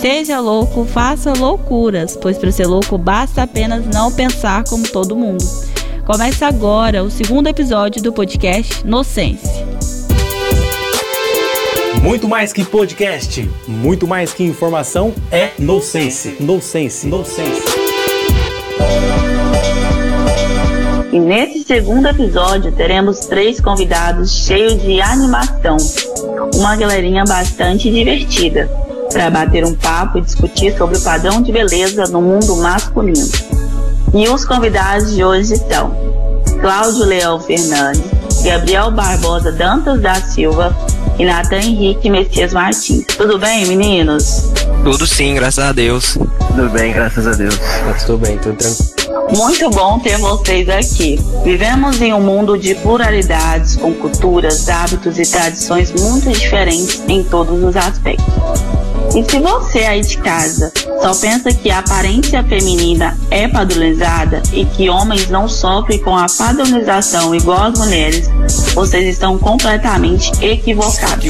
Seja louco, faça loucuras, pois para ser louco basta apenas não pensar como todo mundo. Começa agora o segundo episódio do podcast Nocense. Muito mais que podcast, muito mais que informação é Nocense. Nocense, Nocense. E nesse segundo episódio teremos três convidados cheios de animação. Uma galerinha bastante divertida para bater um papo e discutir sobre o padrão de beleza no mundo masculino. E os convidados de hoje são Cláudio Leão Fernandes, Gabriel Barbosa Dantas da Silva e Natan Henrique Messias Martins. Tudo bem, meninos? Tudo sim, graças a Deus. Tudo bem, graças a Deus. Tudo bem, tudo tranquilo. Muito bom ter vocês aqui. Vivemos em um mundo de pluralidades, com culturas, hábitos e tradições muito diferentes em todos os aspectos. E se você aí de casa só pensa que a aparência feminina é padronizada e que homens não sofrem com a padronização igual as mulheres, vocês estão completamente equivocados.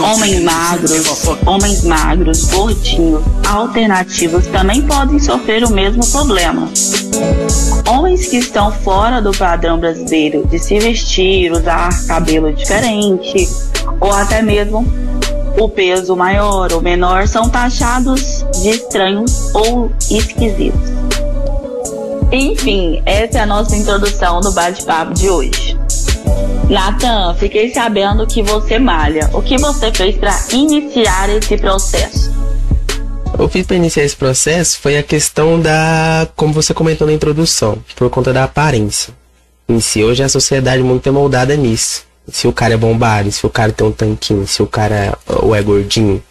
Homens magros, homens magros, gordinhos, alternativos também podem sofrer o mesmo problema. Homens que estão fora do padrão brasileiro de se vestir, usar cabelo diferente, ou até mesmo o peso maior ou menor são taxados de estranhos ou esquisitos. Enfim, essa é a nossa introdução no bate-papo de hoje. Natan, fiquei sabendo que você malha. O que você fez para iniciar esse processo? Eu fiz para iniciar esse processo foi a questão da, como você comentou na introdução, por conta da aparência. Em si, hoje a sociedade muito é moldada nisso se o cara é bombado, se o cara tem um tanquinho, se o cara ou é gordinho.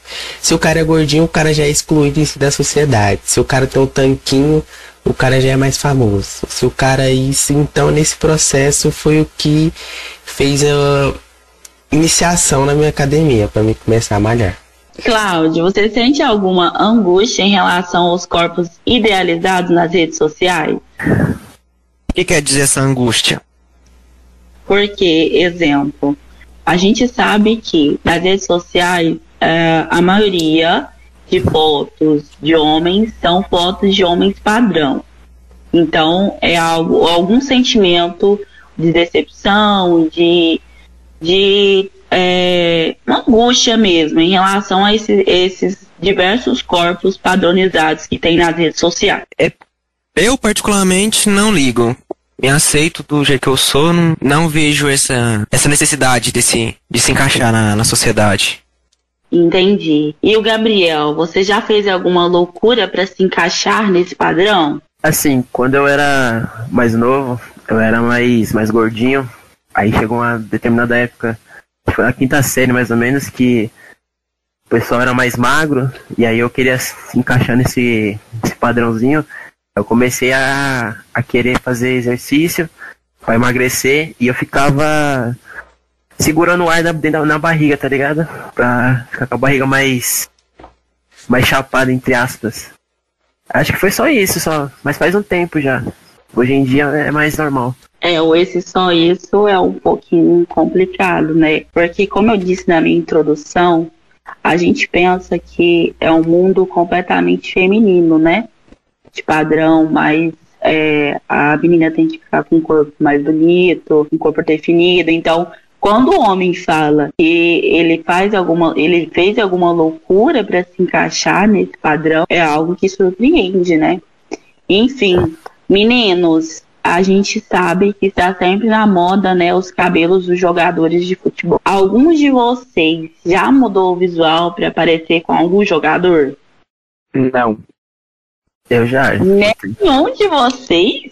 Se o cara é gordinho, o cara já é excluído em si da sociedade. Se o cara tem um tanquinho, o cara já é mais famoso. Se o cara é isso, então nesse processo foi o que fez a iniciação na minha academia para me começar a malhar. Cláudio, você sente alguma angústia em relação aos corpos idealizados nas redes sociais? O que quer dizer essa angústia? Porque, exemplo, a gente sabe que nas redes sociais é, a maioria de fotos de homens são fotos de homens padrão. Então é algo, algum sentimento de decepção, de, de é, angústia mesmo em relação a esse, esses diversos corpos padronizados que tem nas redes sociais. É, eu particularmente não ligo me aceito do jeito que eu sou, não, não vejo essa, essa necessidade desse, de se encaixar na, na sociedade. Entendi. E o Gabriel, você já fez alguma loucura para se encaixar nesse padrão? Assim, quando eu era mais novo, eu era mais, mais gordinho. Aí chegou uma determinada época, foi na quinta série mais ou menos, que o pessoal era mais magro, e aí eu queria se encaixar nesse, nesse padrãozinho. Eu comecei a, a querer fazer exercício para emagrecer e eu ficava segurando o ar na, na barriga, tá ligado? Pra ficar com a barriga mais mais chapada entre aspas. Acho que foi só isso, só, mas faz um tempo já. Hoje em dia é mais normal. É, o esse só isso é um pouquinho complicado, né? Porque como eu disse na minha introdução, a gente pensa que é um mundo completamente feminino, né? De padrão, mas é, a menina tem que ficar com um corpo mais bonito, um corpo definido. Então, quando o homem fala que ele faz alguma, ele fez alguma loucura para se encaixar nesse padrão, é algo que surpreende, né? Enfim, meninos, a gente sabe que está sempre na moda, né, os cabelos dos jogadores de futebol. Alguns de vocês já mudou o visual para parecer com algum jogador? Não. Eu já. Nenhum de vocês?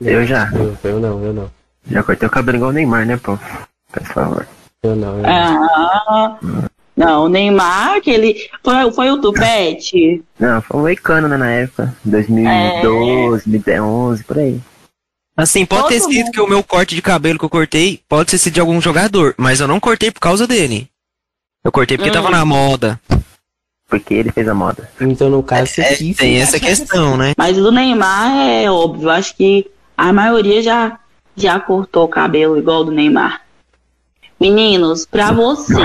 Eu já. Eu, eu não, eu não. Já cortei o cabelo igual o Neymar, né, pô? Por favor. Eu não, eu não. Ah, não, o Neymar, aquele. Foi, foi o Tupete? Não, foi o Moicano, né, na época. 2012, é... 2011, por aí. Assim, pode Todo ter sido mundo. que o meu corte de cabelo que eu cortei pode ter sido de algum jogador, mas eu não cortei por causa dele. Eu cortei porque hum. tava na moda porque ele fez a moda. Então, no caso, você é, quis. Tem essa questão, né? Mas o Neymar é óbvio. Acho que a maioria já, já cortou o cabelo igual do Neymar. Meninos, para vocês,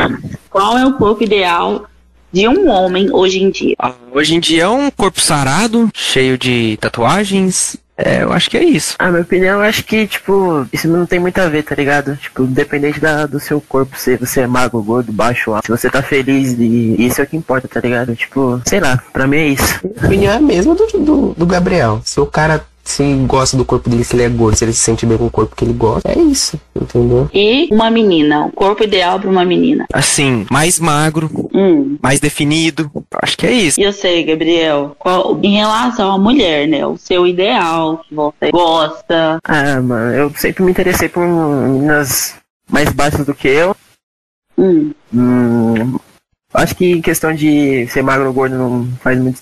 qual é o corpo ideal de um homem hoje em dia? Ah, hoje em dia é um corpo sarado, cheio de tatuagens. É, eu acho que é isso. Ah, minha opinião, eu acho que, tipo, isso não tem muito a ver, tá ligado? Tipo, independente da, do seu corpo, se você é magro, gordo, baixo, alto, se você tá feliz, e isso é o que importa, tá ligado? Tipo, sei lá, pra mim é isso. A opinião é a mesma do, do, do Gabriel. Se o cara se gosta do corpo dele, se ele é gordo, se ele se sente bem com o corpo que ele gosta, é isso, entendeu? E uma menina, o corpo ideal para uma menina. Assim, mais magro, Hum. mais definido. Acho que é isso. E eu sei, Gabriel, qual, em relação à mulher, né? O seu ideal, que você gosta. Ah, mano, eu sempre me interessei por meninas mais baixas do que eu. Hum. Hum, acho que em questão de ser magro ou gordo não faz muito.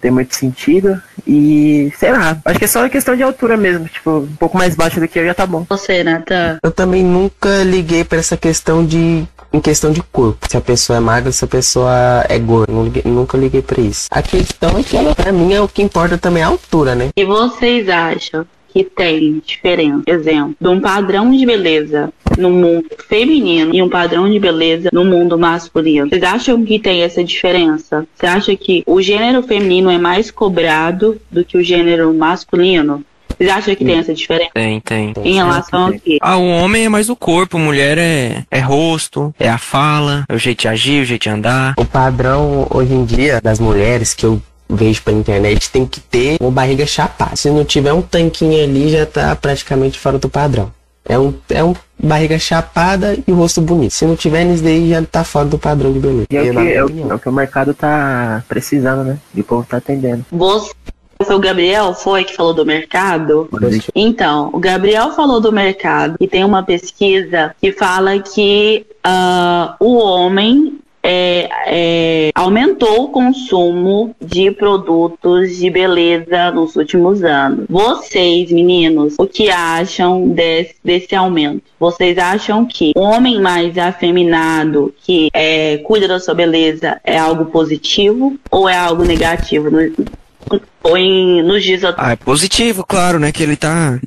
Tem muito sentido. E sei lá, acho que é só uma questão de altura mesmo. Tipo, um pouco mais baixo do que eu já tá bom. Você, Natan. Eu também nunca liguei pra essa questão de. Em questão de corpo. Se a pessoa é magra, se a pessoa é gorda. Não liguei- nunca liguei pra isso. A questão é que ela, pra mim, é o que importa também é a altura, né? E vocês acham que tem diferença, exemplo, de um padrão de beleza no mundo feminino e um padrão de beleza no mundo masculino? Vocês acham que tem essa diferença? Você acha que o gênero feminino é mais cobrado do que o gênero masculino? Vocês acham que tem essa diferença? Tem, tem. Em relação ao quê? Ah, o homem é mais o corpo, mulher é, é rosto, é a fala, é o jeito de agir, o jeito de andar. O padrão hoje em dia das mulheres que eu vejo pela internet tem que ter uma barriga chapada. Se não tiver um tanquinho ali, já tá praticamente fora do padrão. É um, é um barriga chapada e o rosto bonito. Se não tiver nisso daí, já tá fora do padrão de beleza. E é o, que, é, o, é o que o mercado tá precisando, né? E o povo tá atendendo. Você, foi o Gabriel foi que falou do mercado? Então, o Gabriel falou do mercado e tem uma pesquisa que fala que ah, o homem é, é, aumentou o consumo de produtos de beleza nos últimos anos. Vocês, meninos, o que acham desse, desse aumento? Vocês acham que um homem mais afeminado que é, cuida da sua beleza é algo positivo ou é algo negativo? No- ou em, nos dias atuais? Ah, é positivo, claro, né? Que ele tá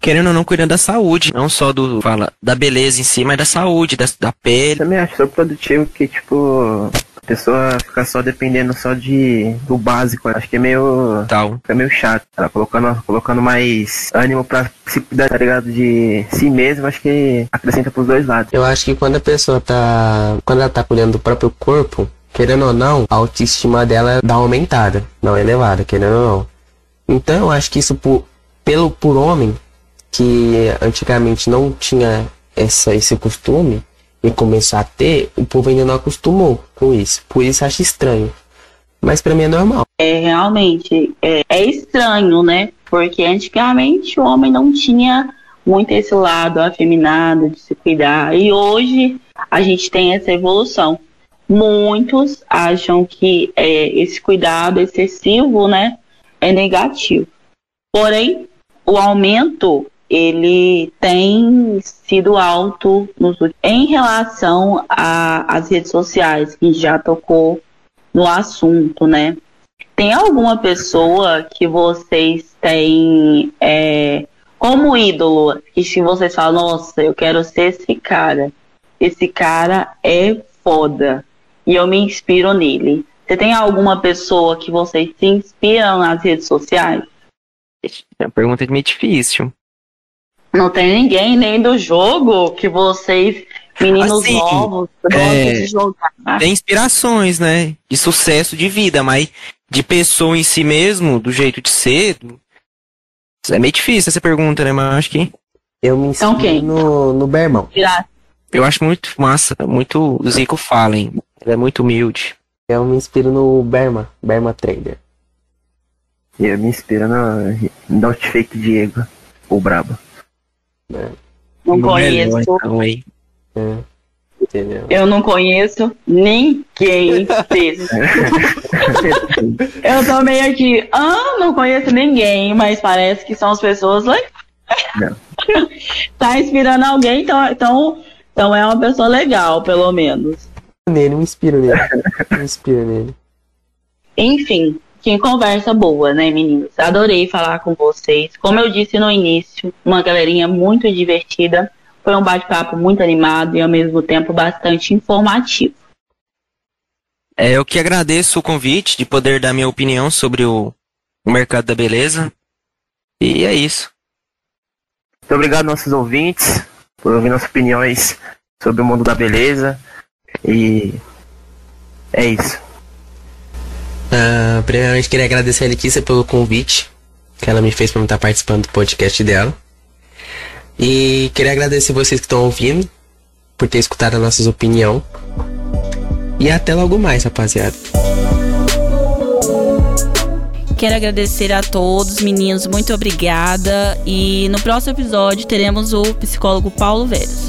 querendo ou não cuidando da saúde, não só do fala da beleza em si, mas da saúde, da, da pele. Também acho super produtivo que tipo a pessoa ficar só dependendo só de do básico, acho que é meio tal, fica meio chato. Ela colocando colocando mais ânimo pra se cuidar, tá ligado, de si mesmo, acho que acrescenta pros dois lados. Eu acho que quando a pessoa tá. Quando ela tá cuidando do próprio corpo, querendo ou não, a autoestima dela dá uma aumentada, não elevada, querendo ou não. Então eu acho que isso por, pelo por homem, que antigamente não tinha essa, esse costume, e começou a ter, o povo ainda não acostumou com isso. Por isso eu acho estranho. Mas pra mim é normal. É realmente é, é estranho, né? Porque antigamente o homem não tinha muito esse lado afeminado de se cuidar. E hoje a gente tem essa evolução. Muitos acham que é, esse cuidado excessivo, né, é negativo. Porém, o aumento ele tem sido alto nos em relação às redes sociais, que já tocou no assunto, né? Tem alguma pessoa que vocês têm é, como ídolo e se vocês falam, nossa, eu quero ser esse cara, esse cara é foda e eu me inspiro nele. Você tem alguma pessoa que vocês se inspiram nas redes sociais? É uma pergunta meio difícil. Não tem ninguém nem do jogo que vocês, meninos Assim, novos, gostam é, de jogar. Tem inspirações, né? De sucesso de vida, mas de pessoa em si mesmo, do jeito de ser. É meio difícil essa pergunta, né? Mas eu acho que. Eu me Então inspiro quem? no, no Bermão. Eu acho muito massa, muito o Zico Fallen. Ele é muito humilde. Eu me inspiro no Berma, Berma Trader. Eu me inspiro no, no Outfake Diego, o Brabo. Não conheço. Então. É, entendeu? Eu não conheço ninguém. Eu tô meio aqui, ah, não conheço ninguém, mas parece que são as pessoas legais. Não. tá inspirando alguém, então, então, então é uma pessoa legal, pelo menos. Nele, me inspiro nele. me inspiro nele. Enfim, que conversa boa, né, meninos? Adorei falar com vocês. Como eu disse no início, uma galerinha muito divertida. Foi um bate-papo muito animado e ao mesmo tempo bastante informativo. É, eu que agradeço o convite de poder dar minha opinião sobre o, o mercado da beleza. E é isso. Muito obrigado, nossos ouvintes, por ouvir nossas opiniões sobre o mundo da beleza. E é isso. Uh, primeiramente, queria agradecer a Letícia pelo convite que ela me fez para estar participando do podcast dela. E queria agradecer vocês que estão ouvindo por ter escutado as nossas opiniões. E até logo mais, rapaziada. Quero agradecer a todos, meninos, muito obrigada. E no próximo episódio teremos o psicólogo Paulo Veros.